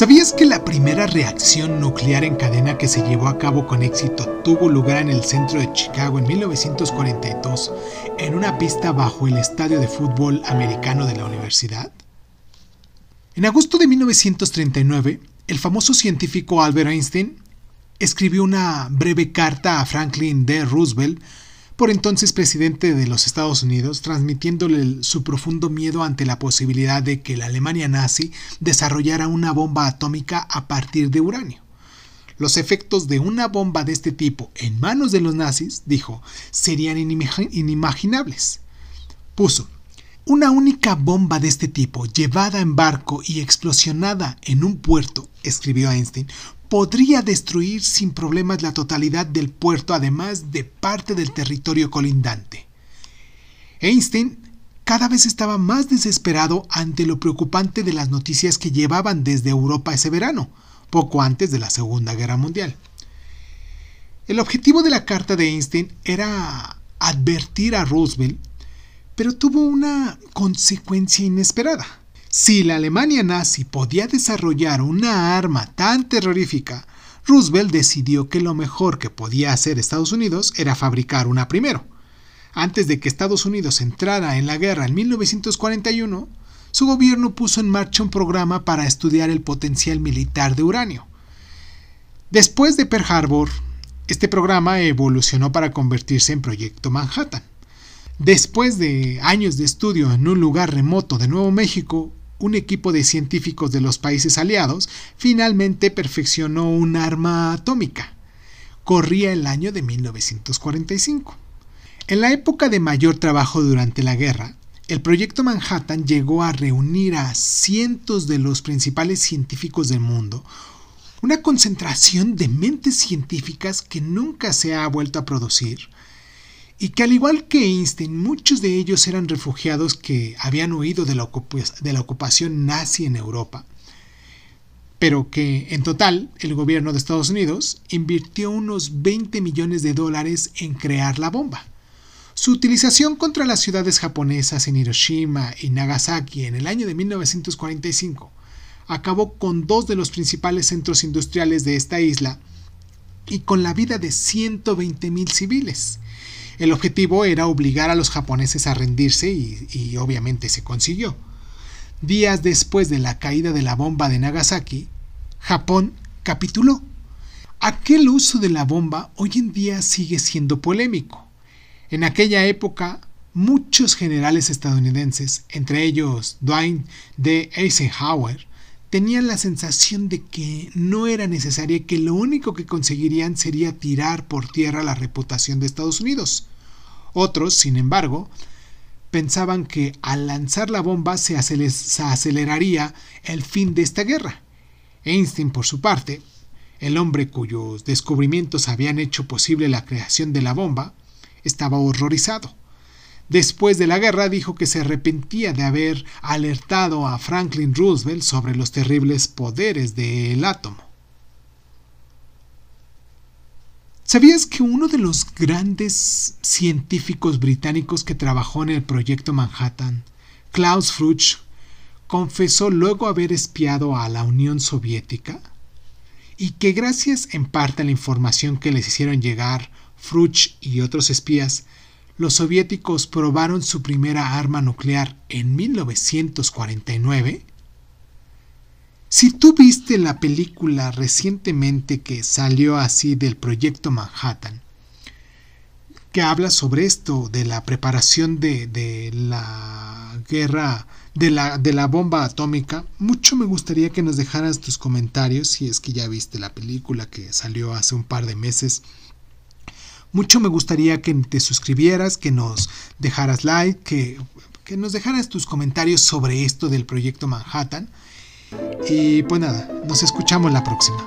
¿Sabías que la primera reacción nuclear en cadena que se llevó a cabo con éxito tuvo lugar en el centro de Chicago en 1942 en una pista bajo el estadio de fútbol americano de la universidad? En agosto de 1939, el famoso científico Albert Einstein escribió una breve carta a Franklin D. Roosevelt por entonces presidente de los Estados Unidos, transmitiéndole su profundo miedo ante la posibilidad de que la Alemania nazi desarrollara una bomba atómica a partir de uranio. Los efectos de una bomba de este tipo en manos de los nazis, dijo, serían inimaginables. Puso, una única bomba de este tipo, llevada en barco y explosionada en un puerto, escribió Einstein, podría destruir sin problemas la totalidad del puerto, además de parte del territorio colindante. Einstein cada vez estaba más desesperado ante lo preocupante de las noticias que llevaban desde Europa ese verano, poco antes de la Segunda Guerra Mundial. El objetivo de la carta de Einstein era advertir a Roosevelt, pero tuvo una consecuencia inesperada. Si la Alemania nazi podía desarrollar una arma tan terrorífica, Roosevelt decidió que lo mejor que podía hacer Estados Unidos era fabricar una primero. Antes de que Estados Unidos entrara en la guerra en 1941, su gobierno puso en marcha un programa para estudiar el potencial militar de uranio. Después de Pearl Harbor, este programa evolucionó para convertirse en Proyecto Manhattan. Después de años de estudio en un lugar remoto de Nuevo México, un equipo de científicos de los países aliados finalmente perfeccionó un arma atómica. Corría el año de 1945. En la época de mayor trabajo durante la guerra, el proyecto Manhattan llegó a reunir a cientos de los principales científicos del mundo, una concentración de mentes científicas que nunca se ha vuelto a producir, y que al igual que Einstein, muchos de ellos eran refugiados que habían huido de la, ocupación nazi en Europa, pero que en total el gobierno de Estados Unidos invirtió unos 20 millones de dólares en crear la bomba. Su utilización contra las ciudades japonesas en Hiroshima y Nagasaki en el año de 1945 acabó con dos de los principales centros industriales de esta isla y con la vida de 120.000 civiles. El objetivo era obligar a los japoneses a rendirse y, obviamente se consiguió. Días después de la caída de la bomba de Nagasaki, Japón capituló. Aquel uso de la bomba hoy en día sigue siendo polémico. En aquella época, muchos generales estadounidenses, entre ellos Dwight D. Eisenhower, tenían la sensación de que no era necesario que lo único que conseguirían sería tirar por tierra la reputación de Estados Unidos. Otros, sin embargo, pensaban que al lanzar la bomba se, aceleraría el fin de esta guerra. Einstein, por su parte, el hombre cuyos descubrimientos habían hecho posible la creación de la bomba, estaba horrorizado. Después de la guerra dijo que se arrepentía de haber alertado a Franklin Roosevelt sobre los terribles poderes del átomo. ¿Sabías que uno de los grandes científicos británicos que trabajó en el proyecto Manhattan, Klaus Fruch, confesó luego haber espiado a la Unión Soviética? Y que gracias en parte a la información que les hicieron llegar Fruch y otros espías, los soviéticos probaron su primera arma nuclear en 1949 si tú viste la película recientemente que salió así del proyecto Manhattan, que habla sobre esto, de la preparación de, la guerra, de la, de la bomba atómica, mucho me gustaría que nos dejaras tus comentarios si es que ya viste la película que salió hace un par de meses. Mucho me gustaría que te suscribieras, que nos dejaras like, que, que nos dejaras tus comentarios sobre esto del proyecto Manhattan. Y pues nada, nos escuchamos la próxima.